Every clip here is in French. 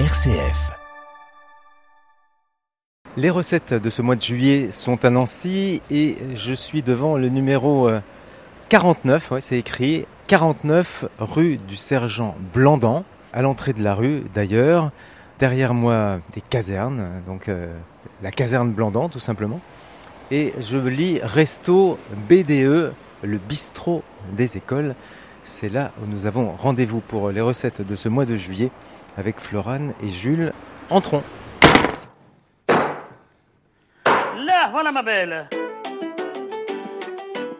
RCF. Les recettes de ce mois de juillet sont à Nancy et je suis devant le numéro euh, 49, ouais, c'est écrit 49 rue du Sergent Blandan, à l'entrée de la rue d'ailleurs. Derrière moi, des casernes, donc euh, la caserne Blandan tout simplement. Et je lis Resto BDE, le bistrot des écoles. C'est là où nous avons rendez-vous pour les recettes de ce mois de juillet avec Florane et Jules. Entrons. Là, voilà ma belle.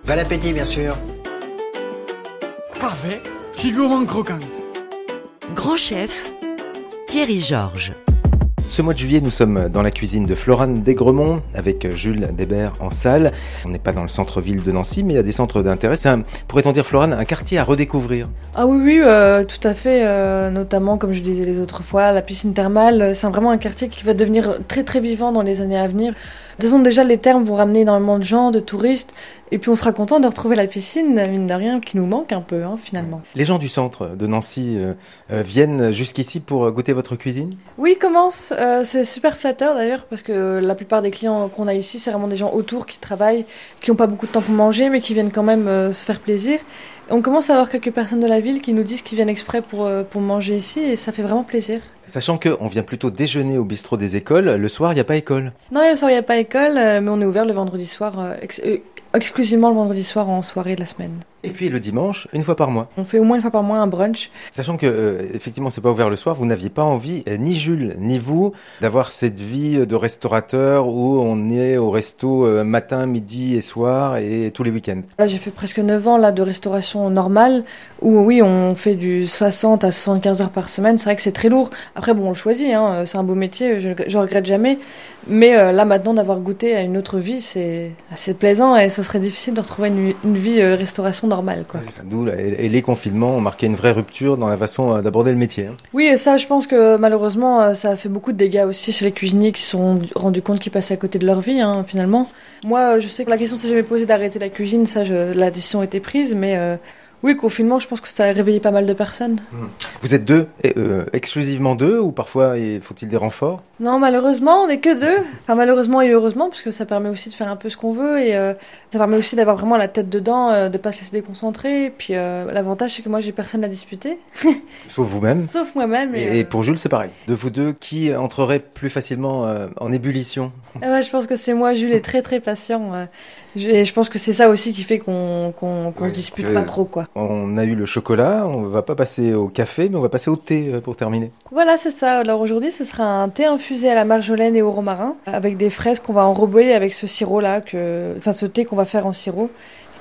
Bon appétit, bien sûr. Parfait, c'est gourmand croquant. Grand chef, Thierry Georges. Ce mois de juillet, nous sommes dans la cuisine de Florane Desgremont avec Jules Desbert en salle. On n'est pas dans le centre-ville de Nancy, mais il y a des centres d'intérêt. C'est, pourrait-on dire, Florane, un quartier à redécouvrir? Ah oui, oui, euh, tout à fait. euh, notamment, comme je disais les autres fois, la piscine thermale, euh, c'est vraiment un quartier qui va devenir très très vivant dans les années à venir. De toute façon, déjà, les thermes vont ramener énormément de gens, de touristes, et puis on sera content de retrouver la piscine, mine de rien, qui nous manque un peu, hein, finalement. Les gens du centre de Nancy euh, euh, viennent jusqu'ici pour goûter votre cuisine? Oui, commence. Euh, c'est super flatteur d'ailleurs, parce que la plupart des clients qu'on a ici, c'est vraiment des gens autour qui travaillent, qui n'ont pas beaucoup de temps pour manger, mais qui viennent quand même euh, se faire plaisir. On commence à avoir quelques personnes de la ville qui nous disent qu'ils viennent exprès pour, euh, pour manger ici, et ça fait vraiment plaisir. Sachant qu'on vient plutôt déjeuner au bistrot des écoles, le soir, il n'y a pas école. Non, le soir, il n'y a pas école, euh, mais on est ouvert le vendredi soir, ex- euh, exclusivement le vendredi soir en soirée de la semaine. Et puis le dimanche, une fois par mois. On fait au moins une fois par mois un brunch. Sachant que, euh, effectivement, c'est pas ouvert le soir, vous n'aviez pas envie, euh, ni Jules, ni vous, d'avoir cette vie de restaurateur où on est au resto euh, matin, midi et soir et tous les week-ends. Là, j'ai fait presque 9 ans là de restauration normale, où oui, on fait du 60 à 75 heures par semaine. C'est vrai que c'est très lourd. Après, bon, on le choisit, hein, c'est un beau métier, je, je regrette jamais. Mais euh, là, maintenant, d'avoir goûté à une autre vie, c'est assez plaisant et ça serait difficile de retrouver une, une vie euh, restauration normale, quoi. D'où et les confinements ont marqué une vraie rupture dans la façon euh, d'aborder le métier. hein. Oui, et ça, je pense que malheureusement, euh, ça a fait beaucoup de dégâts aussi chez les cuisiniers qui se sont rendus compte qu'ils passaient à côté de leur vie, hein, finalement. Moi, euh, je sais que la question s'est jamais posée d'arrêter la cuisine, ça, je, la décision a été prise, mais euh, oui, le confinement, je pense que ça a réveillé pas mal de personnes. Vous êtes deux, euh, exclusivement deux, ou parfois il- faut-il des renforts? Non, malheureusement, on n'est que deux. Enfin, malheureusement et heureusement, parce que ça permet aussi de faire un peu ce qu'on veut et euh, ça permet aussi d'avoir vraiment la tête dedans, euh, de pas se laisser déconcentrer. Et puis, euh, l'avantage, c'est que moi, j'ai personne à disputer, Sauf vous-même. sauf moi-même. Et, et euh, pour Jules, c'est pareil. De vous deux, qui entrerait plus facilement euh, en ébullition? Ah ouais, je pense que c'est moi, Jules est très très patient. euh. Je- Et je pense que c'est ça aussi qui fait qu'on Ouais, se dispute pas trop, quoi. On a eu le chocolat, on va pas passer au café, mais on va passer au thé euh, pour terminer. Voilà, c'est ça. Alors aujourd'hui, ce sera un thé infusé à la marjolaine et au romarin, avec des fraises qu'on va enrober avec ce sirop-là, que... enfin ce thé qu'on va faire en sirop.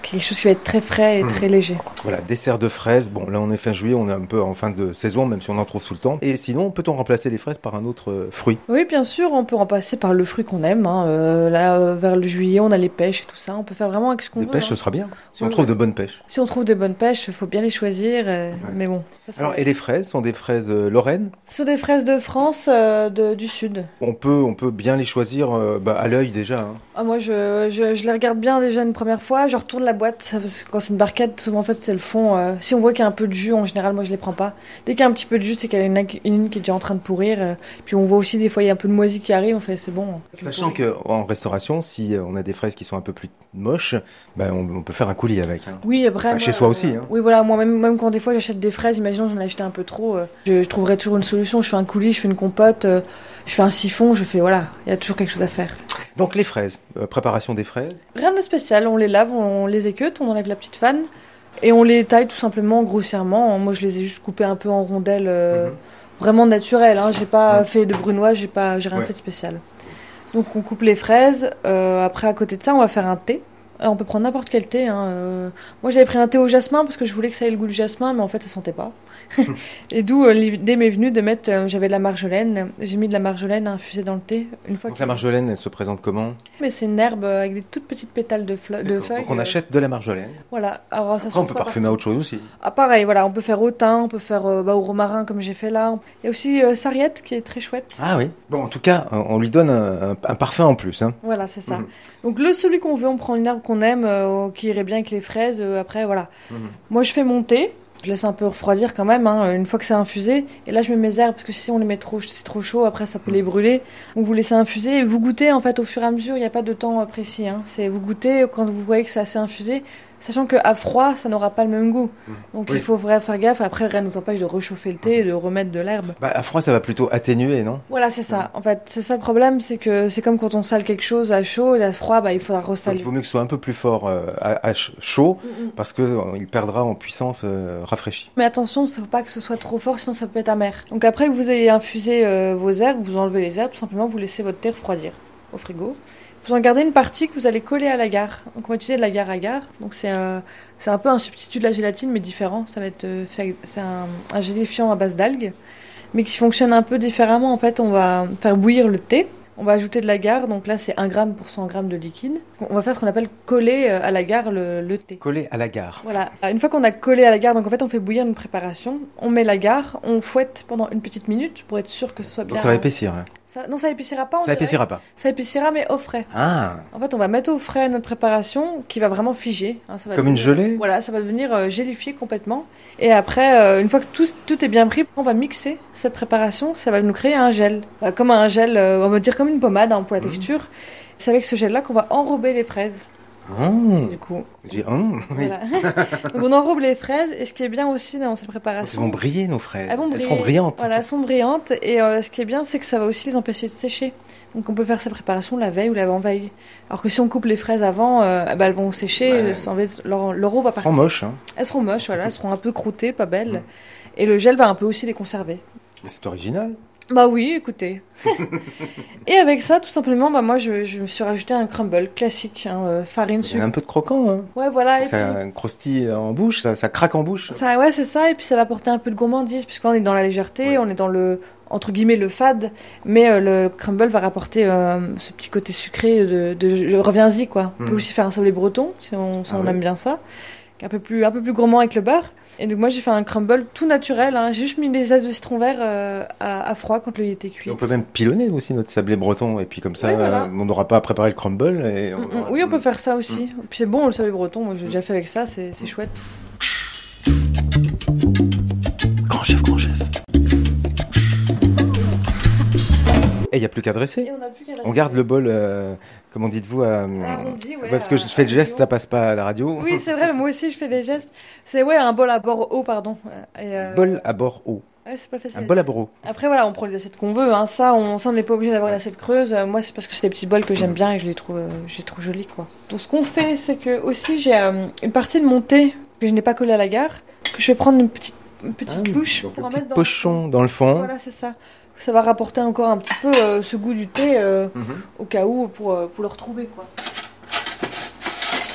Quelque chose qui va être très frais et très léger. Voilà, dessert de fraises. Bon, là on est fin juillet, on est un peu en fin de saison, même si on en trouve tout le temps. Et sinon, peut-on remplacer les fraises par un autre euh, fruit? Oui, bien sûr, on peut passer par le fruit qu'on aime. hein. Euh, là, euh, vers le juillet, on a les pêches et tout ça. On peut faire vraiment avec ce qu'on Des veut. pêches, hein. ce sera bien. Si on trouve ouais. de bonnes pêches. Si on trouve de bonnes pêches, il faut bien les choisir. Mais bon, ça, Alors, et les fraises? Sont des fraises lorraines? Ce sont des fraises de France, de- du sud. On peut, on peut bien les choisir bah, à l'œil déjà. hein. Ah, moi, je, je, je les regarde bien déjà une première fois. Je retourne la boîte parce que quand c'est une barquette, souvent en fait c'est le fond. euh, si on voit qu'il y a un peu de jus, en général, moi je les prends pas. Dès qu'il y a un petit peu de jus, c'est y en a une, une qui est déjà en train de pourrir. euh, puis on voit aussi des fois il y a un peu de moisi qui arrive. On fait c'est bon. Sachant que en restauration, si euh, on a des fraises qui sont un peu plus moches, ben, on, on peut faire un coulis avec. hein. Oui, après. Enfin, moi, chez soi aussi, hein. Oui, voilà, moi même, même quand des fois j'achète des fraises, imaginons j'en ai acheté un peu trop, je, je trouverai toujours une solution. Je fais un coulis, je fais une compote, je fais un siphon, je fais voilà, il y a toujours quelque chose à faire. Donc les fraises, préparation des fraises. Rien de spécial, on les lave, on les on enlève la petite fan et on les taille tout simplement grossièrement. Moi je les ai juste coupés un peu en rondelles, euh, Mhm. vraiment naturelles. Hein. J'ai pas Ouais. fait de brunoise, j'ai pas, j'ai rien Ouais. fait de spécial. Donc on coupe les fraises. euh, après à côté de ça, on va faire un thé. Alors, on peut prendre n'importe quel thé. Hein. euh. Moi j'avais pris un thé au jasmin parce que je voulais que ça ait le goût du jasmin, mais en fait ça sentait pas. et d'où euh, l'idée m'est venue de mettre, euh, j'avais de la marjolaine, j'ai mis de la marjolaine infusée dans le thé une fois. Donc la marjolaine, elle se présente comment? Mais c'est une herbe avec des toutes petites pétales de, de feuilles. Donc on achète de la marjolaine. Voilà. Alors ça se Après, on peut parfumer à autre chose aussi. Ah pareil, voilà, on peut faire au thym, on peut faire bah, au romarin comme j'ai fait là. Il y a aussi sarriette qui est très chouette. Ah oui. Bon, en tout cas, on lui donne un, parfum en plus. Hein. Voilà, c'est ça. Mhm. Donc le celui qu'on veut, on prend une herbe qu'on aime, euh, qui irait bien avec les fraises. euh, après, voilà. Mhm. Moi, je fais mon thé. Je laisse un peu refroidir quand même, hein, une fois que c'est infusé. Et là, je mets mes herbes, parce que si on les met trop, c'est trop chaud, après ça peut les brûler. Donc vous laissez infuser et vous goûtez en fait au fur et à mesure, il n'y a pas de temps euh, précis. Hein. C'est vous goûtez quand vous voyez que c'est assez infusé. Sachant qu'à froid, ça n'aura pas le même goût. Donc Oui. il faut vraiment faire gaffe. Après, rien ne nous empêche de réchauffer le thé et de remettre de l'herbe. Bah, à froid, ça va plutôt atténuer, non? Voilà, c'est ça. En fait, c'est ça le problème, c'est que c'est comme quand on sale quelque chose à chaud et à froid, bah, il faudra Donc, ressaler. il vaut mieux que ce soit un peu plus fort euh, à, à ch- chaud, Mm, mm. parce que euh, il perdra en puissance euh, rafraîchie. Mais attention, il ne faut pas que ce soit trop fort, sinon ça peut être amer. Donc après que vous ayez infusé euh, vos herbes, vous enlevez les herbes, tout simplement vous laissez votre thé refroidir au frigo. Vous en gardez une partie que vous allez coller à l'agar. Donc on va utiliser de l'agar agar. Donc c'est euh, c'est un peu un substitut de la gélatine, mais différent. Ça va être euh, fait c'est un, un gélifiant à base d'algues, mais qui fonctionne un peu différemment. En fait, on va faire bouillir le thé. On va ajouter de l'agar, donc là c'est 1 gramme pour 100 grammes de liquide. On va faire ce qu'on appelle coller euh, à l'agar le, le thé. Collé à la gare. Voilà. Une fois qu'on a collé à la gare, donc en fait on fait bouillir une préparation, on met la gare, on fouette pendant une petite minute pour être sûr que ce soit bien. Donc ça va épaissir. hein. Ça- non, ça épaissira pas. on Ça dirait. épaissira pas. Ça épaissira, mais au frais. Ah, En fait, on va mettre au frais notre préparation qui va vraiment figer. hein, ça va comme une gelée Voilà, ça va devenir euh, gélifié complètement. Et après, euh, une fois que tout, tout est bien pris, on va mixer cette préparation. Ça va nous créer un gel. Bah, comme un gel, euh, on va dire comme une pommade hein, pour la Mhm. texture. C'est avec ce gel-là qu'on va enrober les fraises. Hum, Du coup, J'ai hum, oui. voilà. Donc on enrobe les fraises. Et ce qui est bien aussi dans cette préparation, Elles vont briller nos fraises. elles, vont briller. seront brillantes. Voilà, elles sont brillantes. Et euh, ce qui est bien, c'est que ça va aussi les empêcher de sécher. Donc on peut faire cette préparation la veille ou l'avant-veille. Alors que si on coupe les fraises avant, euh, eh ben, elles vont sécher. Ouais. elles leur, leur eau va Elles seront partir. moches. Hein. Elles seront moches, voilà. Elles seront un peu croûtées, pas belles. Mm. Et le gel va un peu aussi les conserver. C'est original. Bah oui, écoutez. et avec ça, tout simplement, bah moi, je, je me suis rajouté un crumble classique, hein, euh, farine, sucre. un peu de croquant. Hein. Ouais, voilà. Ça puis, croustille en bouche, ça, ça craque en bouche. ça, ouais, c'est ça. Et puis ça va apporter un peu de gourmandise, puisqu'on est dans la légèreté, Ouais. on est dans le entre guillemets le fade, mais euh, le crumble va rapporter euh, ce petit côté sucré de, de je reviens-y quoi. On peut Mm. aussi faire un sablé breton si on, si Ah on aime bien ça, un peu plus un peu plus gourmand avec le beurre. Et donc moi j'ai fait un crumble tout naturel, hein. j'ai juste mis des zestes de citron vert euh, à, à froid quand le était cuit. Et on peut même pilonner aussi notre sablé breton et puis comme ça voilà. euh, on n'aura pas à préparer le crumble et Mm, mm. Oui, on peut faire ça aussi. Puis c'est bon, le sablé breton, moi j'ai déjà fait avec ça, c'est chouette. Grand chef, grand chef. Et il n'y a plus qu'à dresser. On garde le bol, euh, comment dites-vous euh, Arrondi, ouais, Parce que je fais le geste, ça passe pas à la radio. Oui, c'est vrai, moi aussi je fais des gestes. C'est ouais, un bol à bord haut, pardon. Et, euh, Bol à bord haut. Ouais, c'est pas facile. Un bol à bord haut. Après voilà, on prend les assiettes qu'on veut. Hein. Ça, on ça, n'est pas obligé d'avoir une assiette creuse. Euh, moi, c'est parce que c'est des petits bols que j'aime bien et je les trouve, euh, je les trouve jolis quoi. Donc ce qu'on fait, c'est que aussi j'ai une partie de mon thé que je n'ai pas collé à la gare, que je vais prendre une petite une petite Ah, louche pour en mettre dans pochon dans le fond. Voilà, c'est ça. Ça va rapporter encore un petit peu euh, ce goût du thé euh, Mhm. au cas où pour, euh, pour le retrouver quoi.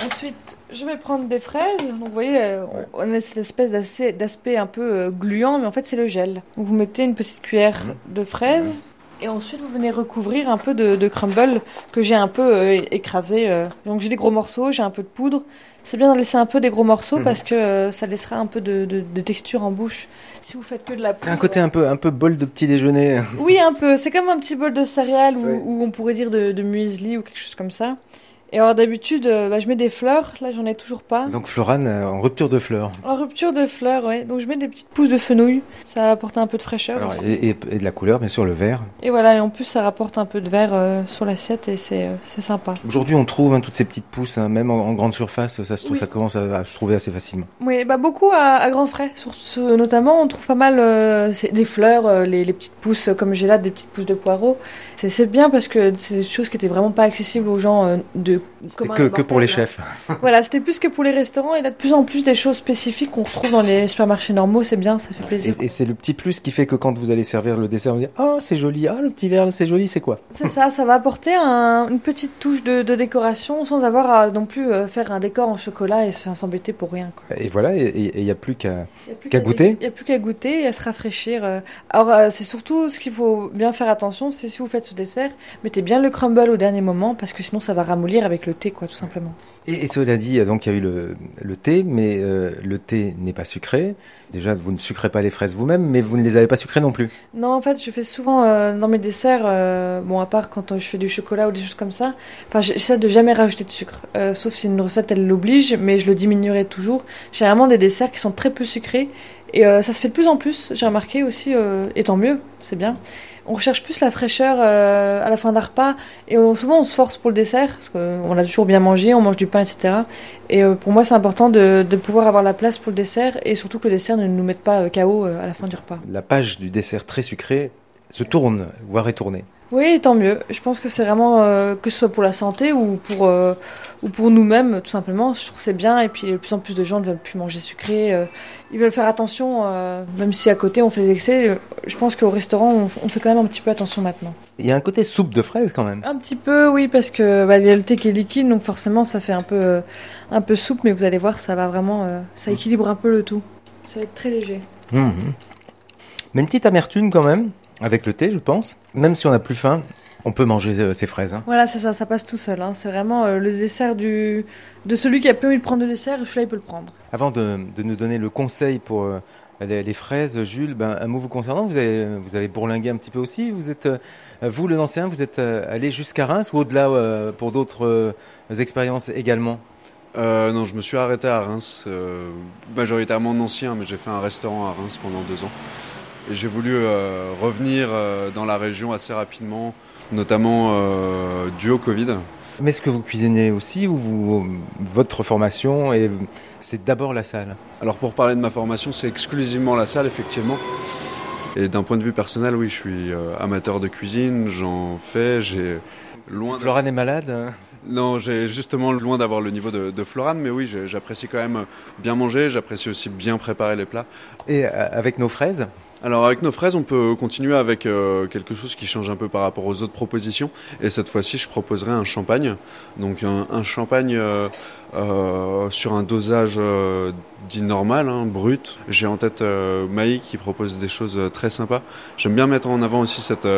Ensuite, je vais prendre des fraises. Donc vous voyez, on a cette espèce d'aspect un peu gluant, mais en fait c'est le gel. Donc vous mettez une petite cuillère Mhm. de fraises. Et ensuite, vous venez recouvrir un peu de, de crumble que j'ai un peu euh, écrasé. euh. Donc j'ai des gros morceaux, j'ai un peu de poudre. C'est bien d'en laisser un peu des gros morceaux Mhm. parce que euh, ça laissera un peu de, de- de texture en bouche. Si vous faites que de la poudre. C'est un côté un peu, un peu bol de petit déjeuner. Oui, un peu. C'est comme un petit bol de céréales ou on pourrait dire de, de muesli ou quelque chose comme ça. Et alors d'habitude, euh, bah, je mets des fleurs. Là, j'en ai toujours pas. Donc Florane euh, en rupture de fleurs. En rupture de fleurs, ouais. Donc je mets des petites pousses de fenouil. Ça apporte un peu de fraîcheur. Alors, aussi. et, et- et de la couleur, bien sûr, le vert. Et voilà. Et en plus, ça rapporte un peu de verre euh, sur l'assiette et c'est euh, sympa. Aujourd'hui, on trouve hein, toutes ces petites pousses, hein, même en, en grande surface, ça se trouve, Oui. ça commence à, à se trouver assez facilement. Oui, bah beaucoup à, à grands frais. Sur notamment, on trouve pas mal euh, des fleurs, les, les petites pousses comme j'ai là, des petites pousses de poireaux. C'est bien parce que c'est des choses qui étaient vraiment pas accessibles aux gens euh, de C'était commun que, pour les chefs. Voilà, c'était plus que pour les restaurants. Et là, de plus en plus des choses spécifiques qu'on retrouve dans les supermarchés normaux. C'est bien, ça fait plaisir. Et, et c'est le petit plus qui fait que quand vous allez servir le dessert, vous dites Ah, c'est joli, ah, le petit verre, c'est joli, c'est quoi? C'est ça, ça va apporter un- une petite touche de, de décoration sans avoir à non plus euh, faire un décor en chocolat et se- s'embêter pour rien. quoi. Et voilà, et il n'y a plus qu'à. Plus Qu'à goûter Il n'y a plus qu'à goûter et à se rafraîchir. euh. Alors, euh, c'est surtout ce qu'il faut bien faire attention, c'est si vous faites ce dessert, mettez bien le crumble au dernier moment parce que sinon ça va ramollir avec le thé, quoi, tout simplement. Et, cela dit, donc il y a eu le, le thé, mais euh, le thé n'est pas sucré. Déjà, vous ne sucrez pas les fraises vous-même, mais vous ne les avez pas sucrées non plus. Non, en fait, je fais souvent euh, dans mes desserts, euh, bon, à part quand je fais du chocolat ou des choses comme ça, enfin, j'essaie de jamais rajouter de sucre. sauf si une recette, elle l'oblige, mais je le diminuerai toujours. J'ai vraiment des desserts qui sont très peu sucrés. Et ça se fait de plus en plus, j'ai remarqué aussi, et tant mieux, c'est bien on recherche plus la fraîcheur euh, à la fin d'un repas et souvent on se force pour le dessert parce qu'on a toujours bien mangé, on mange du pain, etc. Et euh, pour moi c'est important de, pouvoir avoir la place pour le dessert et surtout que le dessert ne nous mette pas euh, KO à la fin du repas. La page du dessert très sucré se tourne, voire est tournée. Oui, tant mieux. Je pense que c'est vraiment euh, que ce soit pour la santé ou pour euh, ou pour nous-mêmes tout simplement. Je trouve c'est bien et puis de plus en plus de gens ne veulent plus manger sucré. Euh, ils veulent faire attention, même si à côté on fait des excès. Je pense qu'au restaurant on, fait quand même un petit peu attention maintenant. Il y a un côté soupe de fraises quand même. Un petit peu, oui, parce que bah, il y a le thé qui est liquide, donc forcément ça fait un peu un peu soupe, mais vous allez voir, ça va vraiment, ça équilibre un peu le tout. Ça va être très léger. Mmh. Mais une petite amertume quand même. Avec le thé, je pense. Même si on n'a plus faim, on peut manger euh, ces fraises. Hein. Voilà, c'est ça, ça passe tout seul. Hein. C'est vraiment euh, le dessert du... de celui qui a peu envie de prendre le dessert, celui-là, il peut le prendre. Avant de, nous donner le conseil pour euh, les, fraises, Jules, ben, un mot vous concernant, vous avez, vous avez bourlingué un petit peu aussi. Vous êtes, vous, le ancien, vous êtes allé jusqu'à Reims ou au-delà pour d'autres expériences également? Non, je me suis arrêté à Reims, majoritairement ancien, mais j'ai fait un restaurant à Reims pendant deux ans. Et j'ai voulu euh, revenir euh, dans la région assez rapidement, notamment euh, dû au Covid. Mais est-ce que vous cuisinez aussi ou vous, votre formation et c'est d'abord la salle? Alors pour parler de ma formation, c'est exclusivement la salle effectivement. Et d'un point de vue personnel, oui, je suis amateur de cuisine, j'en fais, j'ai loin. Florane est malade hein non, j'ai justement loin d'avoir le niveau de, de Florane, mais oui, j'apprécie quand même bien manger, j'apprécie aussi bien préparer les plats. Et avec nos fraises? Alors avec nos fraises, on peut continuer avec euh, quelque chose qui change un peu par rapport aux autres propositions. Et cette fois-ci, je proposerai un champagne. Donc un, champagne euh, euh, sur un dosage dit normal, hein, brut. J'ai en tête Maï qui propose des choses très sympas. J'aime bien mettre en avant aussi cette,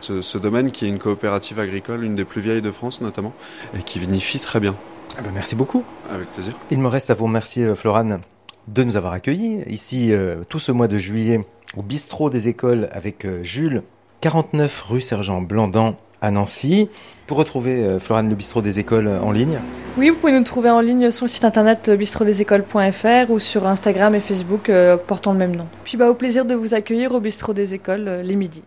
ce, domaine qui est une coopérative agricole, une des plus vieilles de France notamment, et qui vinifie très bien. Ah ben merci beaucoup. Avec plaisir. Il me reste à vous remercier, Florane, de nous avoir accueillis ici tout ce mois de juillet au bistrot des écoles avec euh, Jules, 49 rue Sergent Blandan à Nancy. Pour retrouver euh, Florane le bistrot des écoles euh, en ligne Oui, vous pouvez nous trouver en ligne sur le site internet bistrodesécoles.fr ou sur Instagram et Facebook portant le même nom. Puis bah, au plaisir de vous accueillir au bistrot des écoles les midis.